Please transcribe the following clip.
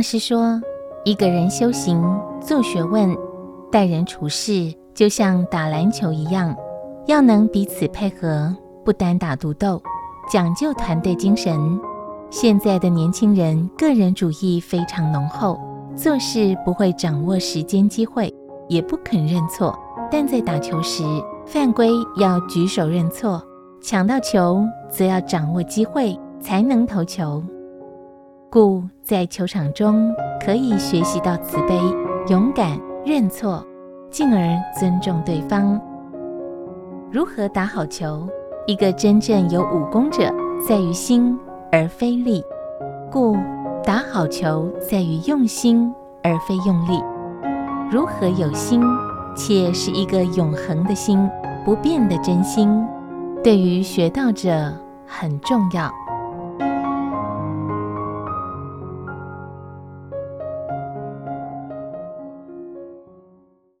大师说，一个人修行、做学问、待人处事，就像打篮球一样，要能彼此配合，不单打独斗，讲究团队精神。现在的年轻人个人主义非常浓厚，做事不会掌握时间机会，也不肯认错。但在打球时，犯规要举手认错，抢到球则要掌握机会才能投球。故在球场中可以学习到慈悲、勇敢、认错，进而尊重对方。如何打好球？一个真正有武功者，在于心。而非力，故打好球在于用心，而非用力。如何有心，且是一个永恒的心，不变的真心，对于学道者很重要。